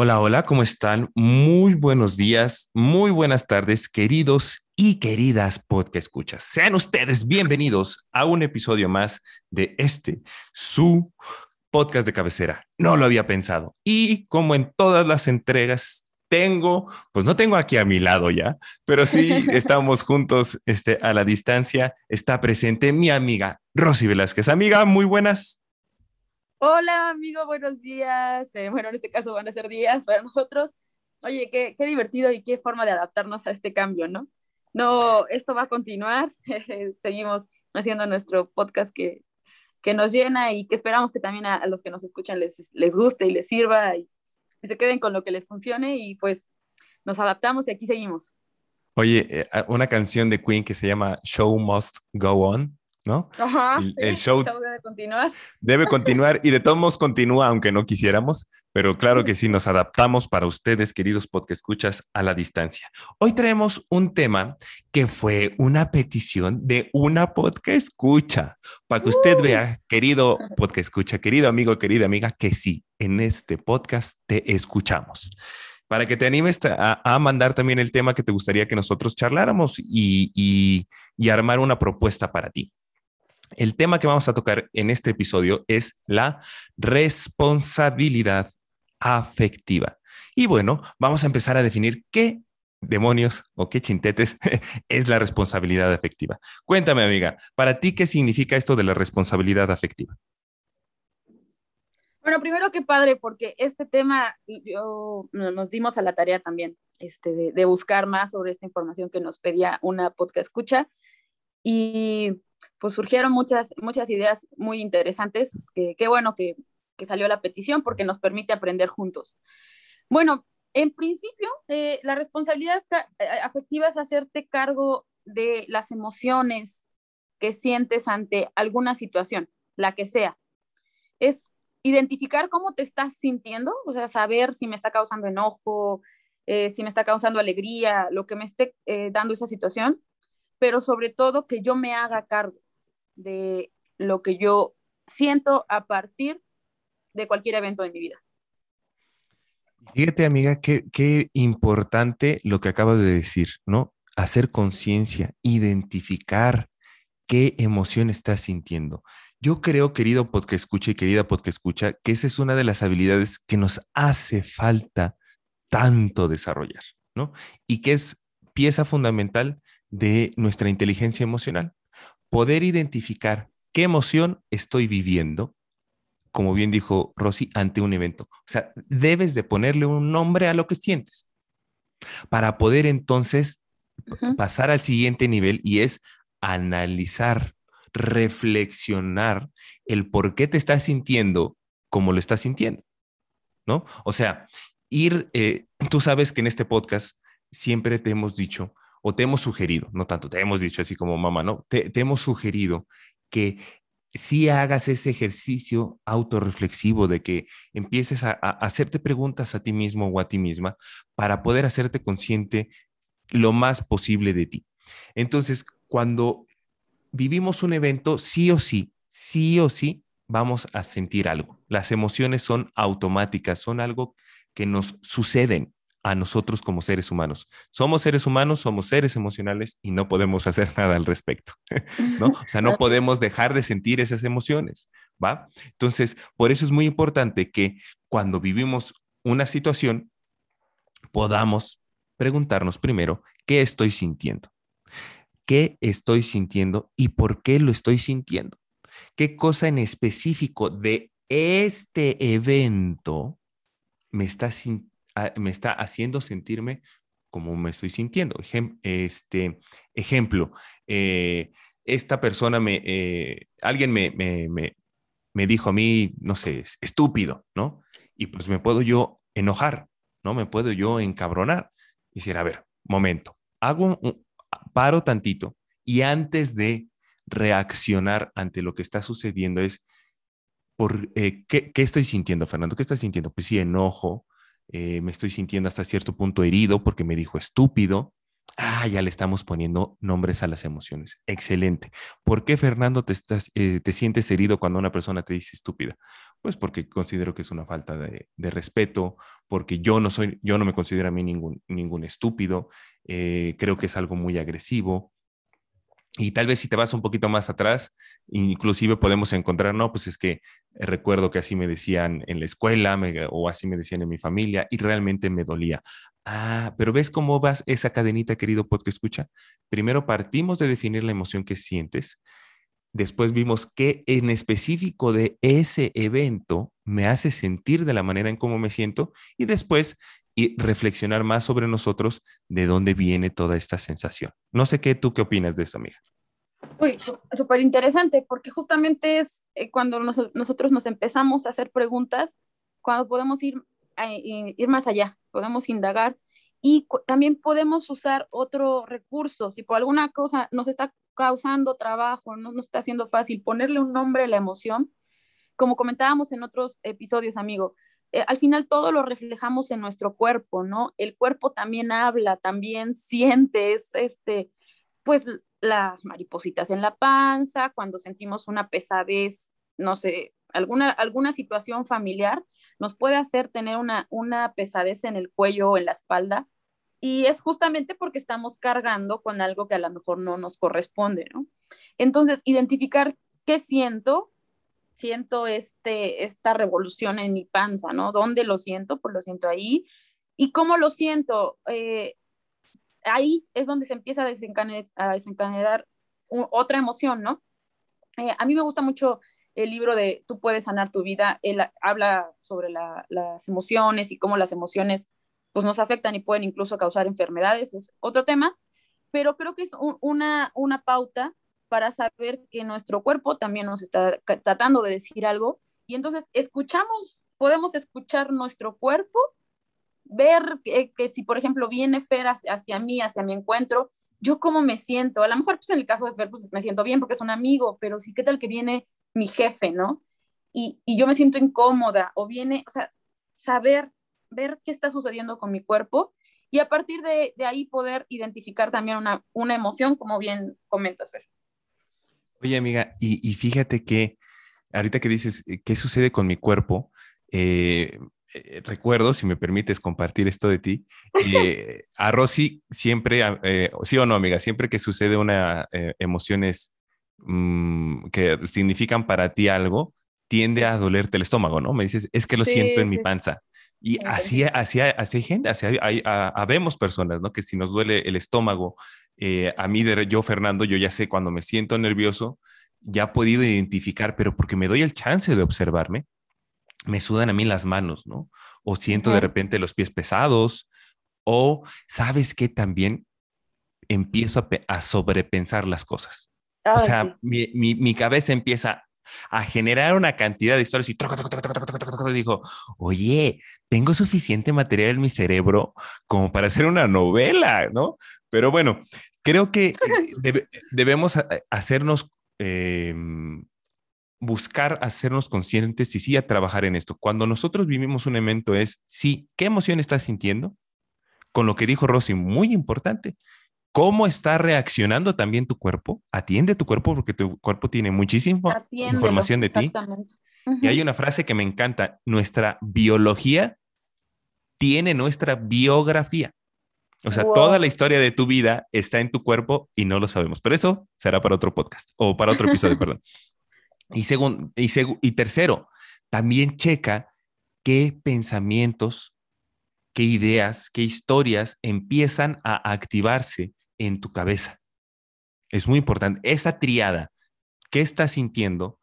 Hola, hola, ¿cómo están? Muy buenos días, muy buenas tardes, queridos y queridas podcast escuchas. Sean ustedes bienvenidos a un episodio más de este, su podcast de cabecera. No lo había pensado. Y como en todas las entregas, tengo, pues no tengo aquí a mi lado ya, pero sí estamos juntos este, a la distancia. Está presente mi amiga Rosy Velázquez. Amiga, muy buenas. Hola, amigo, buenos días. Eh, bueno, en este caso van a ser días para nosotros. Oye, qué, qué divertido y qué forma de adaptarnos a este cambio, ¿no? No, esto va a continuar. Seguimos haciendo nuestro podcast que, que nos llena y que esperamos que también a, los que nos escuchan les, les guste y les sirva y, y se queden con lo que les funcione y pues nos adaptamos y aquí seguimos. Oye, eh, una canción de Queen que se llama Show Must Go On, ¿no? Ajá, El- show- debe continuar. Debe continuar y de todos modos continúa aunque no quisiéramos, pero claro que sí nos adaptamos para ustedes, queridos podcast escuchas, a la distancia. Hoy traemos un tema que fue una petición de una podcast escucha, para que usted Uh. vea, querido podcast escucha, querido amigo, querida amiga, que sí, en este podcast te escuchamos. Para que te animes a, a mandar también el tema que te gustaría que nosotros charláramos y, y- y armar una propuesta para ti. El tema que vamos a tocar en este episodio es la responsabilidad afectiva. Y bueno, vamos a empezar a definir qué demonios o qué chintetes es la responsabilidad afectiva. Cuéntame, amiga, para ti, ¿qué significa esto de la responsabilidad afectiva? Bueno, primero qué padre, porque este tema yo, no- nos dimos a la tarea también este, de, de buscar más sobre esta información que nos pedía una podcast escucha y pues surgieron muchas, muchas ideas muy interesantes. que- bueno que, que salió la petición porque nos permite aprender juntos. Bueno, en principio, eh, la responsabilidad ca- eh, afectiva es hacerte cargo de las emociones que sientes ante alguna situación, la que sea. Es identificar cómo te estás sintiendo, o sea, saber si me está causando enojo, eh, si me está causando alegría, lo que me esté eh, dando esa situación, pero sobre todo que yo me haga cargo de lo que yo siento a partir de cualquier evento de mi vida. Fíjate, amiga, qué, qué importante lo que acabas de decir, ¿no? Hacer conciencia, identificar qué emoción estás sintiendo. Yo creo, querido podcast escucha y querida podcast escucha, que esa es una de las habilidades que nos hace falta tanto desarrollar, ¿no? Y que es pieza fundamental de nuestra inteligencia emocional. Poder identificar qué emoción estoy viviendo, como bien dijo Rosy, ante un evento. O sea, debes de ponerle un nombre a lo que sientes para poder entonces pasar al siguiente nivel y es analizar, reflexionar el por qué te estás sintiendo como lo estás sintiendo, ¿no? O sea, ir, eh, tú sabes que en este podcast siempre te hemos dicho o te hemos sugerido, no tanto te hemos dicho así como mamá, ¿no? Te, hemos sugerido que si hagas ese ejercicio autorreflexivo de que empieces a hacerte preguntas a ti mismo o a ti misma para poder hacerte consciente lo más posible de ti. Entonces, cuando vivimos un evento, sí o sí, sí o sí, vamos a sentir algo. Las emociones son automáticas, son algo que nos suceden a nosotros como seres humanos. Somos seres humanos, somos seres emocionales y no podemos hacer nada al respecto, ¿no? O sea, no podemos dejar de sentir esas emociones, ¿va? Entonces, por eso es muy importante que cuando vivimos una situación, podamos preguntarnos primero, ¿qué estoy sintiendo? ¿Qué estoy sintiendo y por qué lo estoy sintiendo? ¿Qué cosa en específico de este evento me está, sin- me está haciendo sentirme como me estoy sintiendo? Este, ejemplo, eh, esta persona me, eh, alguien me, me, me, dijo a mí, no sé, estúpido, ¿no? Y pues me puedo yo enojar, ¿no? Me puedo yo encabronar. Decir, a ver, momento, hago un, paro tantito y antes de reaccionar ante lo que está sucediendo es, por, eh, ¿qué, estoy sintiendo, Fernando? ¿Qué estás sintiendo? Pues sí, enojo, eh, me estoy sintiendo hasta cierto punto herido porque me dijo estúpido, Ah, ya le estamos poniendo nombres a las emociones. Excelente. ¿Por qué, Fernando, te, estás, eh, te sientes herido cuando una persona te dice estúpida? Pues porque considero que es una falta de, respeto, porque yo no soy, yo no me considero a mí ningún, ningún estúpido, eh, creo que es algo muy agresivo, y tal vez si te vas un poquito más atrás, inclusive podemos encontrar, no, pues es que recuerdo que así me decían en la escuela o así me decían en mi familia y realmente me dolía. Ah, pero ¿ves cómo vas esa cadenita, querido podcast escucha? Primero partimos de definir la emoción que sientes, después vimos qué en específico de ese evento me hace sentir de la manera en cómo me siento y después y reflexionar más sobre nosotros de dónde viene toda esta sensación. No sé qué tú qué opinas de esto, amiga. Uy, súper interesante, porque justamente es eh, cuando nosotros nos empezamos a hacer preguntas, cuando podemos ir, ir más allá, podemos indagar y también podemos usar otro recurso. Si por alguna cosa nos está causando trabajo, no nos está haciendo fácil ponerle un nombre a la emoción, como comentábamos en otros episodios, amigo, eh, al final todo lo reflejamos en nuestro cuerpo, ¿no? El cuerpo también habla, también siente, este, pues las maripositas en la panza, cuando sentimos una pesadez, no sé, alguna, alguna situación familiar, nos puede hacer tener una, una pesadez en el cuello o en la espalda. Y es justamente porque estamos cargando con algo que a lo mejor no nos corresponde, ¿no? Entonces, identificar qué siento, siento este, esta revolución en mi panza, ¿no? ¿Dónde lo siento? Pues lo siento ahí. ¿Y cómo lo siento? Eh, ahí es donde se empieza a desencadenar, otra emoción, ¿no? Eh, a mí me gusta mucho el libro de Tú puedes sanar tu vida. Él habla sobre las emociones y cómo las emociones pues, nos afectan y pueden incluso causar enfermedades. Es otro tema, pero creo que es una, una pauta para saber que nuestro cuerpo también nos está tratando de decir algo. Y entonces escuchamos, podemos escuchar nuestro cuerpo, ver que, si, por ejemplo, viene Fer hacia, mí, hacia mi encuentro, yo cómo me siento. A lo mejor, pues en el caso de Fer, pues me siento bien porque es un amigo, pero sí, ¿qué tal que viene mi jefe, no? Y, y yo me siento incómoda, o viene, o sea, saber, ver qué está sucediendo con mi cuerpo y a partir de, ahí poder identificar también una, una emoción, como bien comentas, Fer. Oye, amiga, y, fíjate que ahorita que dices, eh, ¿qué sucede con mi cuerpo? Eh, eh, recuerdo, si me permites compartir esto de ti, a Rosy siempre, sí o no, amiga, siempre que sucede una emociones mm, que significan para ti algo, tiende a dolerte el estómago, ¿no? Me dices, es que lo siento en mi panza. Y así, así, así hay gente, así hay, habemos personas, ¿no? Que si nos duele el estómago, eh, a mí, de, yo, Fernando, yo ya sé cuando me siento nervioso, ya he podido identificar, pero porque me doy el chance de observarme, me sudan a mí las manos, ¿no? O siento de repente los pies pesados, o sabes que también empiezo a, sobrepensar las cosas. o sea, mi, mi, mi, cabeza empieza a generar una cantidad de historias y dijo, oye, tengo suficiente material en mi cerebro como para hacer una novela, ¿no? Pero bueno, creo que eh, debemos hacernos, em, buscar hacernos conscientes y sí a trabajar en esto. Cuando nosotros vivimos un evento es, sí, ¿qué emoción estás sintiendo? Con lo que dijo Rosy, muy importante, cómo está reaccionando también tu cuerpo. Atiende tu cuerpo porque tu cuerpo tiene muchísima información de ti. Y hay una frase que me encanta, nuestra biología tiene nuestra biografía. O sea, toda la historia de tu vida está en tu cuerpo y no lo sabemos. Pero eso será para otro podcast o para otro episodio, perdón. Y, segundo, y, y tercero, también checa qué pensamientos, qué ideas, qué historias empiezan a activarse en tu cabeza. Es muy importante. Esa triada, ¿qué estás sintiendo?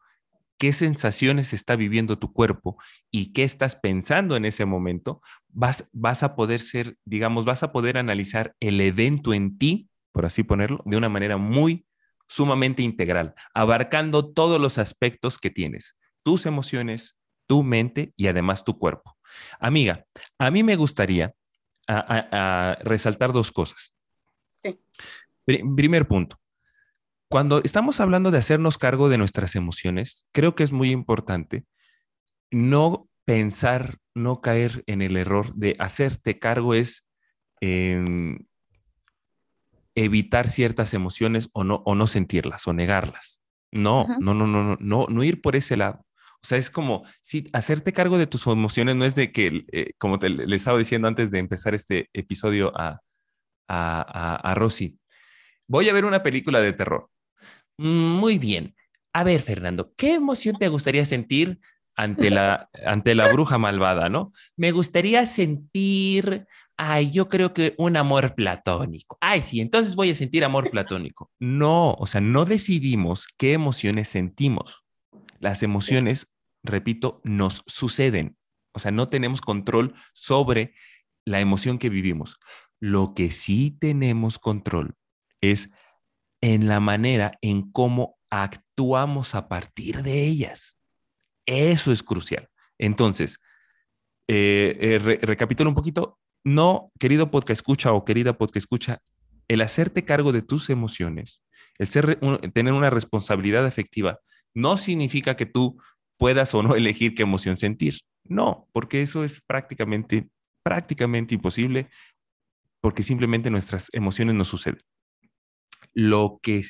¿Qué sensaciones está viviendo tu cuerpo? ¿Y qué estás pensando en ese momento? Vas, vas a poder ser, digamos, vas a poder analizar el evento en ti, por así ponerlo, de una manera muy sumamente integral, abarcando todos los aspectos que tienes tus emociones, tu mente y además tu cuerpo. Amiga, a mí me gustaría resaltar dos cosas. Primer punto. Cuando estamos hablando de hacernos cargo de nuestras emociones, creo que es muy importante no pensar, no caer en el error de hacerte cargo es em, evitar ciertas emociones o no, o no sentirlas o negarlas. No, no, no, no, no, no, no ir por ese lado. O sea, es como, si hacerte cargo de tus emociones no es de que, eh, como te, le estaba diciendo antes de empezar este episodio a, a, a, Rosy, voy a ver una película de terror. Mm, muy bien. A ver, Fernando, ¿qué emoción te gustaría sentir ante la, ante la bruja malvada, no? Me gustaría sentir, ay, yo creo que un amor platónico. Ay, sí, entonces voy a sentir amor platónico. No, o sea, no decidimos qué emociones sentimos. Las emociones repito, nos suceden. O sea, no tenemos control sobre la emoción que vivimos. Lo que sí tenemos control es en la manera en cómo actuamos a partir de ellas. Eso es crucial. Entonces, eh, eh, recapitulo un poquito. No, querido podcast escucha o querida podcast escucha, el hacerte cargo de tus emociones, el ser, tener una responsabilidad afectiva, no significa que tú puedas o no elegir qué emoción sentir. No, porque eso es prácticamente, prácticamente imposible, porque simplemente nuestras emociones no suceden. Lo que,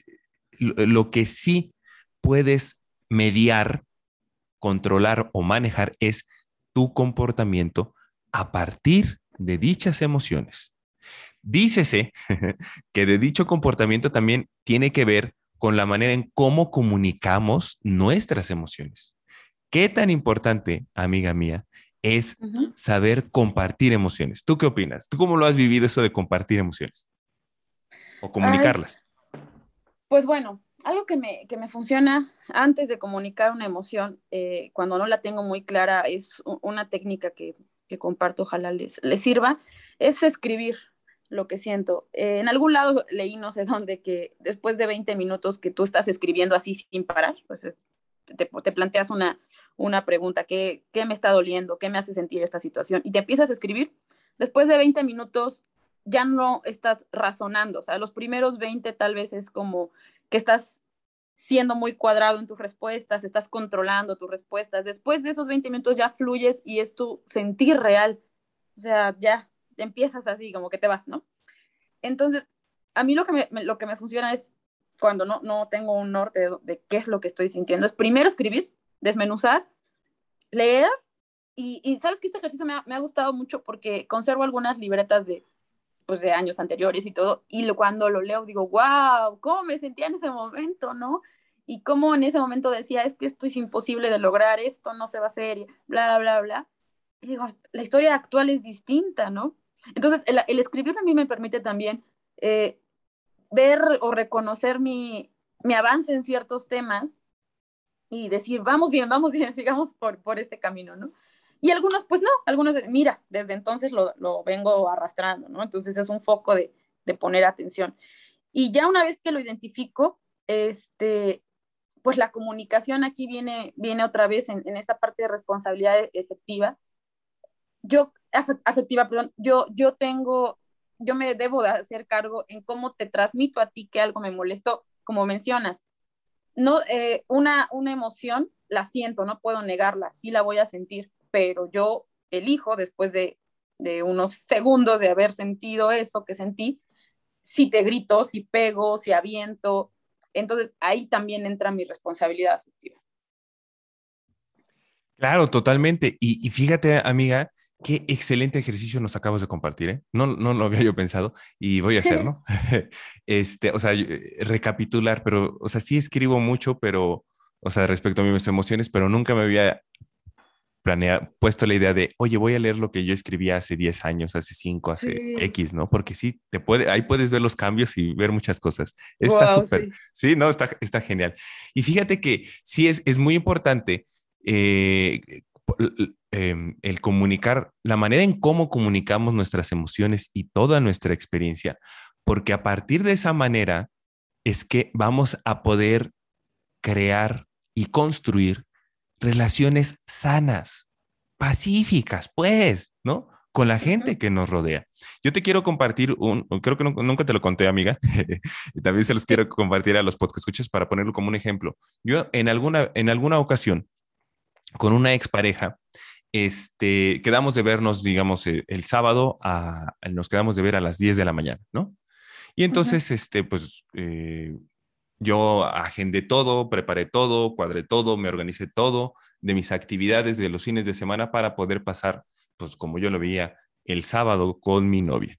lo que sí puedes mediar, controlar o manejar es tu comportamiento a partir de dichas emociones. Dícese que de dicho comportamiento también tiene que ver con la manera en cómo comunicamos nuestras emociones. ¿Qué tan importante, amiga mía, es saber compartir emociones? ¿Tú qué opinas? ¿Tú cómo lo has vivido eso de compartir emociones? O comunicarlas. Pues bueno, algo que me, que me, funciona antes de comunicar una emoción, eh, cuando no la tengo muy clara, es una técnica que, que comparto, ojalá les, les, sirva, es escribir lo que siento. Eh, en algún lado leí, no sé dónde, que después de 20 minutos que tú estás escribiendo así sin parar, pues te, te planteas una, una pregunta, ¿qué, ¿qué me está doliendo? ¿Qué me hace sentir esta situación? Y te empiezas a escribir. Después de 20 minutos ya no estás razonando, o sea, los primeros 20 tal vez es como que estás siendo muy cuadrado en tus respuestas, estás controlando tus respuestas. Después de esos 20 minutos ya fluyes y es tu sentir real. O sea, ya empiezas así, como que te vas, ¿no? Entonces, a mí lo que me, lo que me funciona es cuando no, no tengo un norte de, de, qué es lo que estoy sintiendo, es primero escribir, desmenuzar, leer y, sabes que este ejercicio me ha, gustado mucho porque conservo algunas libretas de, pues, de años anteriores y todo, y cuando lo leo digo, wow, ¿cómo me sentía en ese momento, no? Y cómo en ese momento decía, es que esto es imposible de lograr, esto no se va a hacer, bla, bla, bla. Y digo, la historia actual es distinta, ¿no? Entonces, el, escribir a mí me permite también eh, ver o reconocer mi, mi avance en ciertos temas y decir, vamos bien, vamos bien, sigamos por, por este camino, ¿no? Y algunos, pues no, algunos, mira, desde entonces lo, lo vengo arrastrando, ¿no? Entonces es un foco de, de, poner atención. Y ya una vez que lo identifico, este, pues la comunicación aquí viene, viene otra vez en, en esta parte de responsabilidad efectiva. Yo, afectiva, perdón, yo, yo tengo, yo me debo de hacer cargo en cómo te transmito a ti que algo me molestó, como mencionas no, eh, una, una emoción la siento, no puedo negarla, sí la voy a sentir, pero yo elijo después de, de unos segundos de haber sentido eso que sentí, si te grito, si pego, si aviento. Entonces ahí también entra mi responsabilidad afectiva. Claro, totalmente. Y, fíjate, amiga, Qué excelente ejercicio nos acabas de compartir, ¿eh? No, no lo había yo pensado y voy a hacerlo. este, o sea, eh, recapitular, pero, o sea, sí escribo mucho, pero, o sea, respecto a mis emociones, pero nunca me había planeado, puesto la idea de, oye, voy a leer lo que yo escribí hace 10 años, hace 5, hace X, ¿no? Porque sí, te puede, ahí puedes ver los cambios y ver muchas cosas. Está súper, sí. no, está, está genial. Y fíjate que sí es, es muy importante eh, Em, el comunicar, la manera en cómo comunicamos nuestras emociones y toda nuestra experiencia, porque a partir de esa manera es que vamos a poder crear y construir relaciones sanas, pacíficas, pues, ¿no? Con la gente que nos rodea. Yo te quiero compartir un, creo que nunca te lo conté, amiga, y también se los quiero compartir a los podcast escuchas para ponerlo como un ejemplo. Yo en alguna, en alguna ocasión, con una expareja, este, quedamos de vernos, digamos, el, sábado, a, nos quedamos de ver a las 10 de la mañana, ¿no? Y entonces, este, pues, eh, yo agendé todo, preparé todo, cuadré todo, me organicé todo de mis actividades de los fines de semana para poder pasar, pues, como yo lo veía, el sábado con mi novia.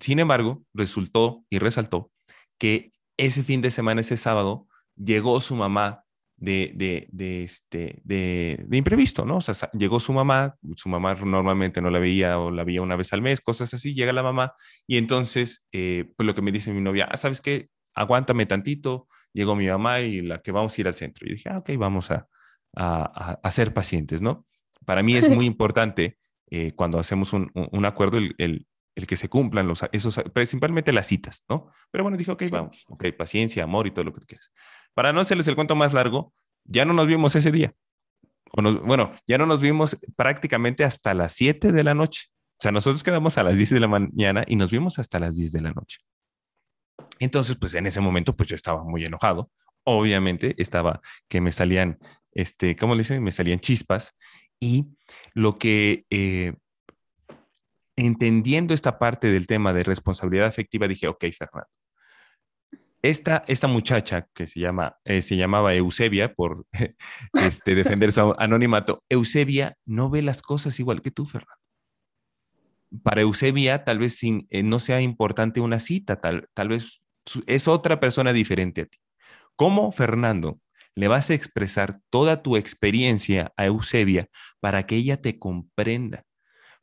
Sin embargo, resultó y resaltó que ese fin de semana, ese sábado, llegó su mamá de, de, este, de, imprevisto, ¿no? O sea, llegó su mamá, su mamá normalmente no la veía o la veía una vez al mes, cosas así, llega la mamá y entonces, eh, pues lo que me dice mi novia, ah, ¿sabes qué? Aguántame tantito, llegó mi mamá y la que vamos a ir al centro. Y dije, ah, ok, vamos a, a, ser pacientes, ¿no? Para mí es muy importante eh, cuando hacemos un, un acuerdo el, el, el, que se cumplan los, esos, principalmente las citas, ¿no? Pero bueno, dije, ok, vamos, ok, paciencia, amor y todo lo que tú quieras. Para no hacerles el cuento más largo, ya no nos vimos ese día. bueno, ya no nos vimos prácticamente hasta las 7 de la noche. O sea, nosotros quedamos a las 10 de la mañana y nos vimos hasta las 10 de la noche. Entonces, pues en ese momento, pues yo estaba muy enojado. Obviamente estaba que me salían, este, ¿cómo le dicen? Me salían chispas. Y lo que, eh, entendiendo esta parte del tema de responsabilidad afectiva, dije, ok, Fernando, esta, esta muchacha que se, llama, eh, se llamaba Eusebia por este, defender su anonimato, Eusebia no ve las cosas igual que tú, Fernando. Para Eusebia tal vez sin, eh, no sea importante una cita, tal, tal vez es otra persona diferente a ti. ¿Cómo, Fernando, le vas a expresar toda tu experiencia a Eusebia para que ella te comprenda?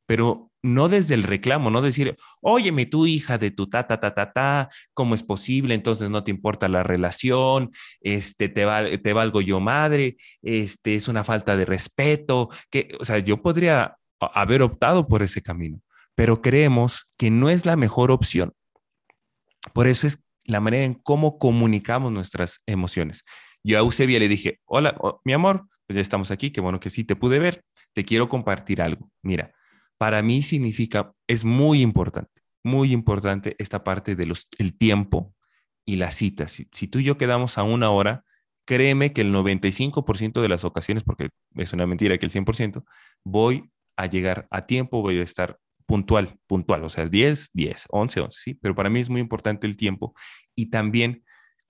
Pero no desde el reclamo, no decir, óyeme, tu hija de tu ta, ta, ta, ta, ta, ¿cómo es posible? Entonces no te importa la relación, este, te, te valgo yo madre, este, es una falta de respeto, que, o sea, yo podría haber optado por ese camino, pero creemos que no es la mejor opción. Por eso es la manera en cómo comunicamos nuestras emociones. Yo a Eusebia le dije, hola, mi amor, pues ya estamos aquí, qué bueno que sí te pude ver, te quiero compartir algo. Mira, para mí significa, es muy importante, muy importante esta parte del el tiempo y las citas. Si, si, tú y yo quedamos a una hora, créeme que el 95% de las ocasiones, porque es una mentira que el 100%, voy a llegar a tiempo, voy a estar puntual, puntual, o sea, 10, 10, 11, 11, sí, pero para mí es muy importante el tiempo y también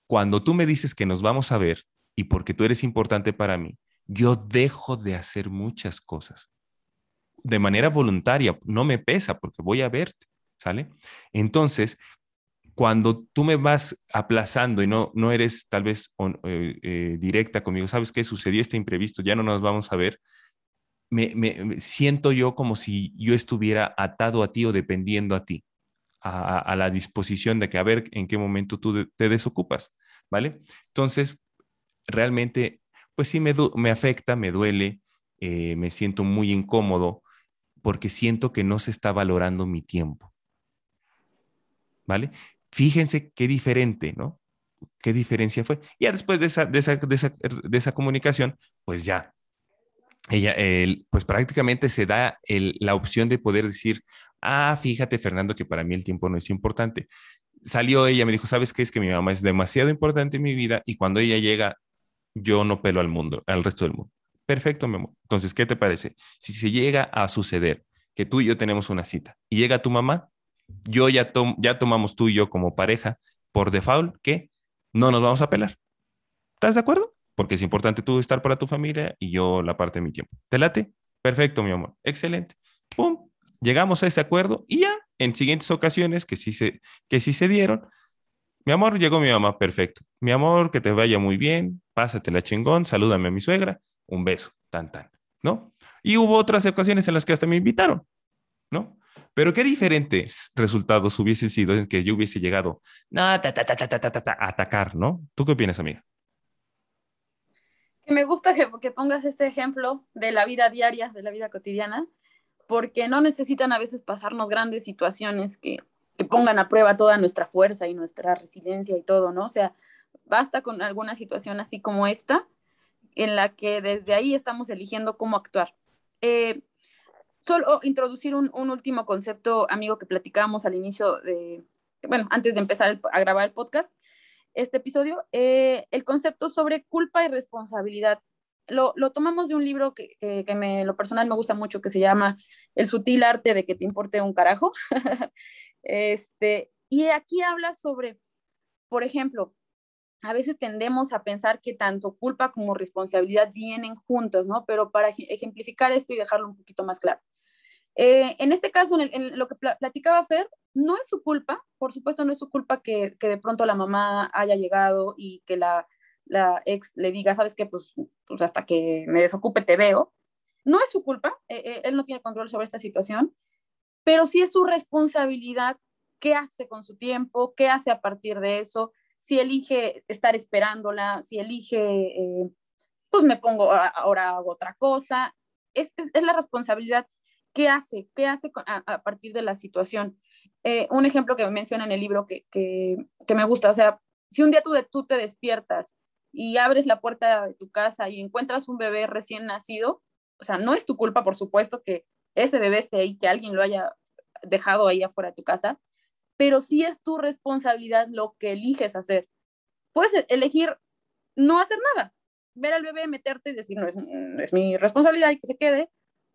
cuando tú me dices que nos vamos a ver y porque tú eres importante para mí, yo dejo de hacer muchas cosas de manera voluntaria, no me pesa porque voy a verte, ¿sale? Entonces, cuando tú me vas aplazando y no, no eres tal vez eh, eh, directa conmigo, ¿sabes qué? Sucedió este imprevisto, ya no nos vamos a ver. Me, siento yo como si yo estuviera atado a ti o dependiendo a ti, a, la disposición de que a ver en qué momento tú te desocupas, ¿vale? Entonces, realmente, pues sí me, me afecta, me duele, eh, me siento muy incómodo, porque siento que no se está valorando mi tiempo. ¿Vale? Fíjense qué diferente, ¿no? ¿Qué diferencia fue? Ya después de esa, de esa, de esa, comunicación, pues ya, ella, pues prácticamente se da la opción de poder decir, ah, fíjate, Fernando, que para mí el tiempo no es importante. Salió ella, me dijo, ¿sabes qué? Es que mi mamá es demasiado importante en mi vida y cuando ella llega, yo no pelo al mundo, al resto del mundo. Perfecto, mi amor. Entonces, ¿qué te parece? Si se llega a suceder que tú y yo tenemos una cita y llega tu mamá, yo ya, ya tomamos tú y yo como pareja por default que no nos vamos a pelar. ¿Estás de acuerdo? Porque es importante tú estar para tu familia y yo la parte de mi tiempo. ¿Te late? Perfecto, mi amor. Excelente. ¡Pum! Llegamos a ese acuerdo y ya en siguientes ocasiones que sí se, que sí se dieron, mi amor, llegó mi mamá, perfecto. Mi amor, que te vaya muy bien, pásate chingón, salúdame a mi suegra un beso, tan, tan, ¿no? Y hubo otras ocasiones en las que hasta me invitaron, ¿no? Pero qué diferentes resultados hubiesen sido en que yo hubiese llegado a atacar, ¿no? ¿Tú qué opinas, amiga? Me gusta que, pongas este ejemplo de la vida diaria, de la vida cotidiana, porque no necesitan a veces pasarnos grandes situaciones que, que pongan a prueba toda nuestra fuerza y nuestra resiliencia y todo, ¿no? O sea, basta con alguna situación así como esta en la que desde ahí estamos eligiendo cómo actuar. Eh, solo introducir un, último concepto, amigo, que platicábamos al inicio de, bueno, antes de empezar a grabar el podcast, este episodio, eh, el concepto sobre culpa y responsabilidad. Lo, tomamos de un libro que, que, que, me, lo personal me gusta mucho, que se llama El sutil arte de que te importe un carajo. este, y aquí habla sobre, por ejemplo, a veces tendemos a pensar que tanto culpa como responsabilidad vienen juntos, ¿no? Pero para ejemplificar esto y dejarlo un poquito más claro. Eh, en este caso, en, lo que platicaba Fer, no es su culpa, por supuesto no es su culpa que, que de pronto la mamá haya llegado y que la, la ex le diga, sabes qué, pues, pues, hasta que me desocupe te veo. No es su culpa, eh, eh, él no tiene control sobre esta situación, pero sí es su responsabilidad qué hace con su tiempo, qué hace a partir de eso, si elige estar esperándola, si elige, eh, pues me pongo, ahora hago otra cosa. Es, es, la responsabilidad. ¿Qué hace? ¿Qué hace a, partir de la situación? Eh, un ejemplo que menciona en el libro que, que, me gusta, o sea, si un día tú, te despiertas y abres la puerta de tu casa y encuentras un bebé recién nacido, o sea, no es tu culpa, por supuesto, que ese bebé esté ahí, que alguien lo haya dejado ahí afuera de tu casa, pero sí es tu responsabilidad lo que eliges hacer. Puedes elegir no hacer nada, ver al bebé, meterte y decir, no es mi responsabilidad y que se quede.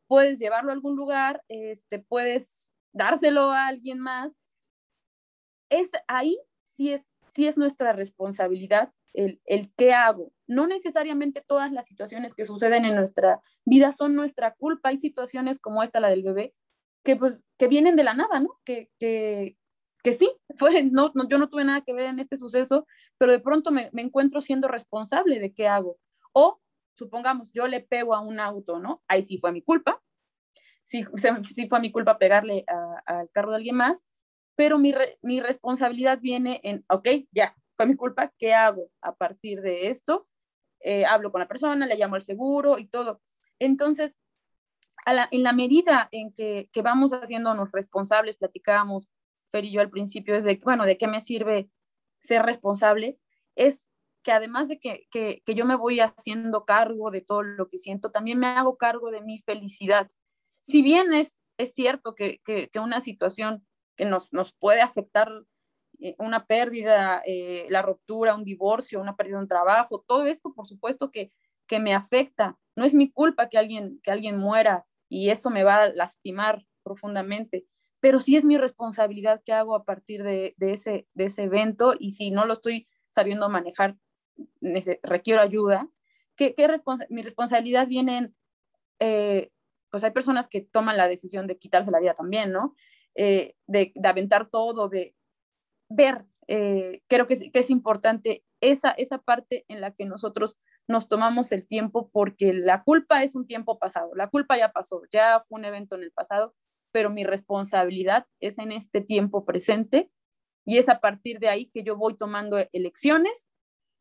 Puedes llevarlo a algún lugar, este, puedes dárselo a alguien más. Es ahí sí es, sí es nuestra responsabilidad el, el qué hago. No necesariamente todas las situaciones que suceden en nuestra vida son nuestra culpa. Hay situaciones como esta, la del bebé, que pues que vienen de la nada, ¿no? Que, que, que sí, fue, no, yo no tuve nada que ver en este suceso, pero de pronto me, encuentro siendo responsable de qué hago. O, supongamos, yo le pego a un auto, ¿no? Ahí sí fue mi culpa. Sí, sí fue mi culpa pegarle al carro de alguien más, pero mi, mi responsabilidad viene en, ok, ya, fue mi culpa, ¿qué hago a partir de esto? Eh, hablo con la persona, le llamo al seguro y todo. Entonces, en la medida en que, que vamos haciéndonos responsables, platicamos, Fer y yo al principio es de, bueno, ¿de qué me sirve ser responsable? Es que además de que, que, que, yo me voy haciendo cargo de todo lo que siento, también me hago cargo de mi felicidad. Si bien es, es cierto que, que una situación que nos, nos puede afectar eh, una pérdida, eh, la ruptura, un divorcio, una pérdida de un trabajo, todo esto por supuesto que, que me afecta. No es mi culpa que alguien, que alguien muera y eso me va a lastimar profundamente, pero sí es mi responsabilidad que hago a partir de, ese, de ese evento y si no lo estoy sabiendo manejar, requiero ayuda. ¿Qué, mi responsabilidad viene en, eh, pues hay personas que toman la decisión de quitarse la vida también, ¿no? Eh, de, aventar todo, de ver, eh, creo que es, importante esa, esa parte en la que nosotros nos tomamos el tiempo porque la culpa es un tiempo pasado, la culpa ya pasó, ya fue un evento en el pasado pero mi responsabilidad es en este tiempo presente y es a partir de ahí que yo voy tomando elecciones,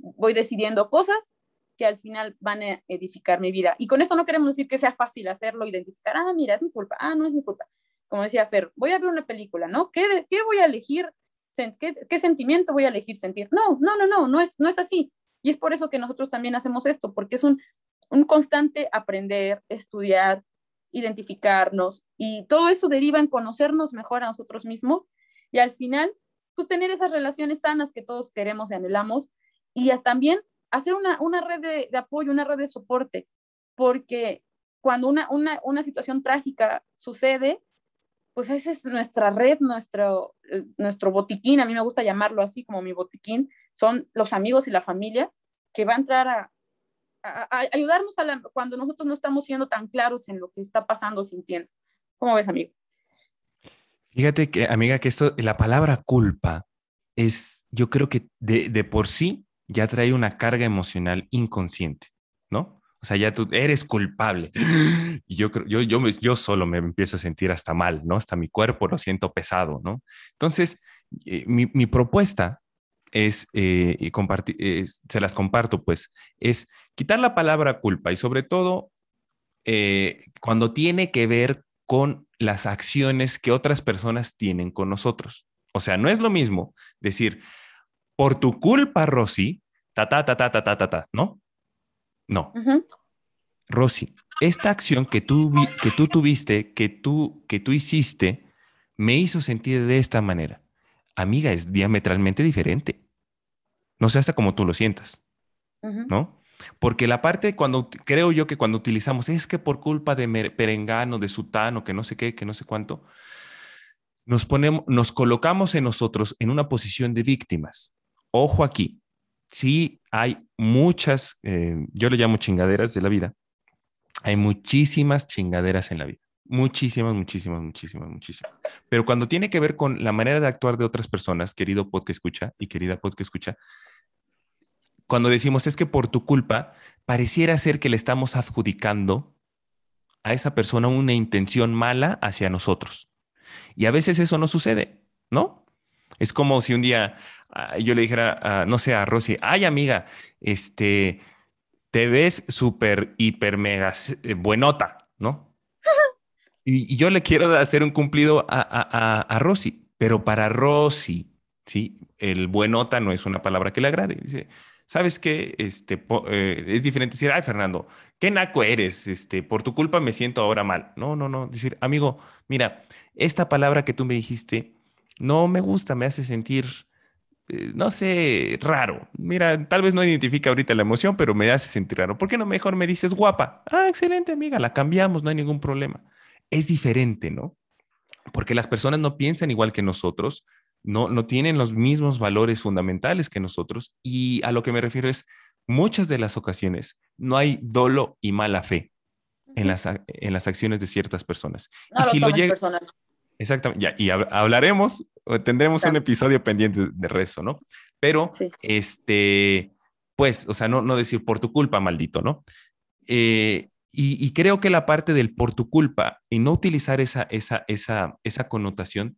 voy decidiendo cosas que al final van a edificar mi vida. Y con esto no queremos decir que sea fácil hacerlo, identificar, ah, mira, es mi culpa, ah, no es mi culpa. Como decía Fer, voy a ver una película, ¿no? ¿Qué, qué voy a elegir? ¿Qué, ¿Qué, sentimiento voy a elegir sentir? No, no, no, no, no es, no es así. Y es por eso que nosotros también hacemos esto, porque es un, un constante aprender, estudiar, identificarnos y todo eso deriva en conocernos mejor a nosotros mismos y al final, pues tener esas relaciones sanas que todos queremos y anhelamos y también hacer una, una red de, de, apoyo, una red de soporte, porque cuando una, una, una situación trágica sucede, pues esa es nuestra red, nuestro, eh, nuestro botiquín, a mí me gusta llamarlo así como mi botiquín, son los amigos y la familia que va a entrar a, ayudarnos a cuando nosotros no estamos siendo tan claros en lo que está pasando, sintiendo. ¿Cómo ves, amigo? Fíjate que, amiga, que esto, la palabra culpa es, yo creo que de, de por sí ya trae una carga emocional inconsciente, ¿no? O sea, ya tú eres culpable. Y yo creo, yo, yo, solo me empiezo a sentir hasta mal, ¿no? Hasta mi cuerpo lo siento pesado, ¿no? Entonces, eh, mi, propuesta es, eh, compartir, se las comparto, pues, es quitar la palabra culpa y sobre todo eh, cuando tiene que ver con las acciones que otras personas tienen con nosotros. O sea, no es lo mismo decir, por tu culpa, Rosy, ta, ta, ta, ta, ta, ta, ta, ta, ¿no? No. Rosy, esta acción que tú, que tú tuviste, que tú, que tú hiciste, me hizo sentir de esta manera. Amiga, es diametralmente diferente. No sé hasta cómo tú lo sientas, ¿no? Porque la parte cuando creo yo que cuando utilizamos es que por culpa de perengano, de sutano, que no sé qué, que no sé cuánto, nos ponemos, nos colocamos en nosotros en una posición de víctimas. Ojo aquí, sí hay muchas, eh, yo le llamo chingaderas de la vida, hay muchísimas chingaderas en la vida. Muchísimas, muchísimas, muchísimas, muchísimas. Pero cuando tiene que ver con la manera de actuar de otras personas, querido podcast escucha y querida podcast escucha, cuando decimos es que por tu culpa, pareciera ser que le estamos adjudicando a esa persona una intención mala hacia nosotros. Y a veces eso no sucede, ¿no? Es como si un día yo le dijera, no sé, a Rosy, ay amiga, este, te ves súper, hiper, mega eh, buenota, ¿no? Y, yo le quiero hacer un cumplido a, a, a, Rosy, pero para Rosy, ¿sí? El buenota no es una palabra que le agrade. Dice, ¿sabes qué? Este, eh, es diferente decir, ay, Fernando, qué naco eres, este, por tu culpa me siento ahora mal. No, no, no. Decir, amigo, mira, esta palabra que tú me dijiste no me gusta, me hace sentir, eh, no sé, raro. Mira, tal vez no identifica ahorita la emoción, pero me hace sentir raro. ¿Por qué no mejor me dices guapa? Ah, excelente, amiga, la cambiamos, no hay ningún problema. Es diferente, ¿no? Porque las personas no piensan igual que nosotros, no, no tienen los mismos valores fundamentales que nosotros. Y a lo que me refiero es, muchas de las ocasiones no hay dolo y mala fe en las, en las acciones de ciertas personas. y si lo llega... Exactamente, ya, y hablaremos, tendremos un episodio pendiente de rezo, ¿no? Pero, este, pues, o sea, no, no decir por tu culpa, maldito, ¿no? Eh, y, creo que la parte del por tu culpa y no utilizar esa, esa, esa, esa connotación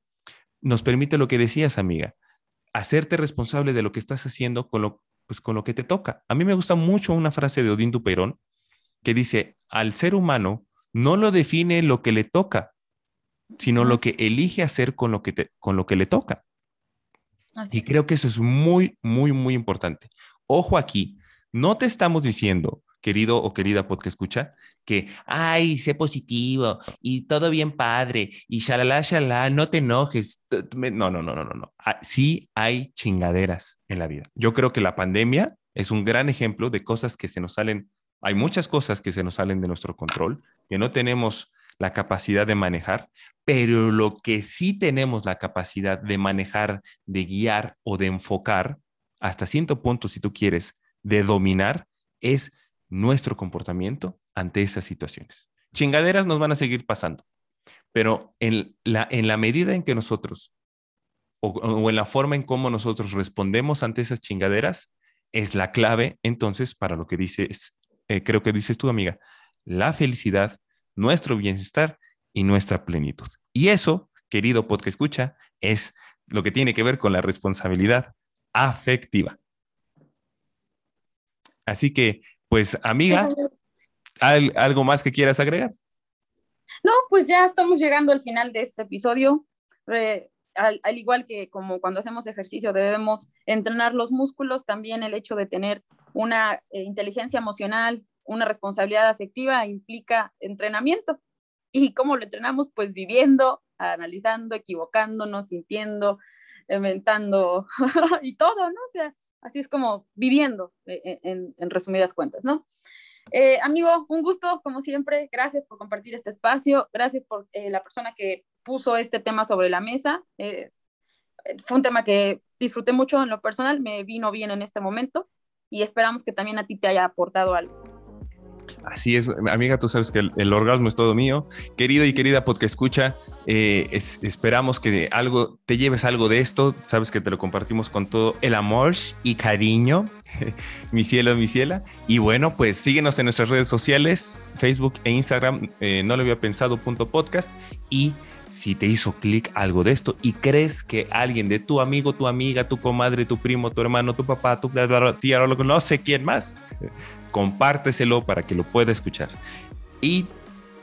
nos permite lo que decías, amiga, hacerte responsable de lo que estás haciendo con lo, pues, con lo que te toca. A mí me gusta mucho una frase de Odín Duperón que dice, al ser humano no lo define lo que le toca, sino lo que elige hacer con lo que, te, con lo que le toca. y creo que eso es muy, muy, muy importante. Ojo aquí, no te estamos diciendo, querido o querida podcast escucha, que, ay, sé positivo y todo bien padre y shalala, shalala, no te enojes. No, no, no, no, no, no. Ah, sí hay chingaderas en la vida. Yo creo que la pandemia es un gran ejemplo de cosas que se nos salen hay muchas cosas que se nos salen de nuestro control, que no tenemos la capacidad de manejar, pero lo que sí tenemos la capacidad de manejar, de guiar o de enfocar, hasta cierto punto, si tú quieres, de dominar, es nuestro comportamiento ante esas situaciones. Chingaderas nos van a seguir pasando, pero en la, medida en que nosotros, o, o en la forma en cómo nosotros respondemos ante esas chingaderas, es la clave entonces para lo que dices eh, creo que dices tú, amiga, la felicidad, nuestro bienestar y nuestra plenitud. Y eso, querido podcast escucha, es lo que tiene que ver con la responsabilidad afectiva. Así que, pues, amiga, ¿algo más que quieras agregar? No, pues ya estamos llegando al final de este episodio. al, igual que como cuando hacemos ejercicio debemos entrenar los músculos, también el hecho de tener una eh, inteligencia emocional, una responsabilidad afectiva implica entrenamiento. ¿Y cómo lo entrenamos? Pues viviendo, analizando, equivocándonos, sintiendo, inventando y todo, ¿no? O sea, así es como viviendo eh, eh, en, resumidas cuentas, ¿no? amigo, un gusto, como siempre. Gracias por compartir este espacio. Gracias por la persona que puso este tema sobre la mesa. fue un tema que disfruté mucho en lo personal, me vino bien en este momento y esperamos que también a ti te haya aportado algo. Así es, amiga, tú sabes que el, orgasmo es todo mío. Querido y querida podcast escucha, eh, esperamos que algo te lleves algo de esto. Sabes que te lo compartimos con todo el amor y cariño, mi cielo, mi ciela. Y bueno, pues síguenos en nuestras redes sociales, Facebook e Instagram, eh, no lo había pensado podcast y si te hizo clic algo de esto y crees que alguien de tu amigo, tu amiga, tu comadre, tu primo, tu hermano, tu papá, tu tía, no sé quién más, compárteselo para que lo pueda escuchar. Y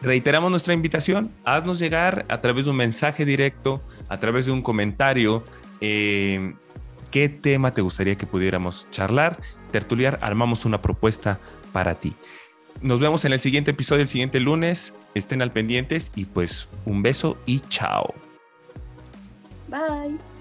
reiteramos nuestra invitación, haznos llegar a través de un mensaje directo, a través de un comentario, eh, qué tema te gustaría que pudiéramos charlar, tertuliar, armamos una propuesta para ti. Nos vemos en el siguiente episodio, el siguiente lunes. Estén al pendientes y pues un beso y chao. Bye.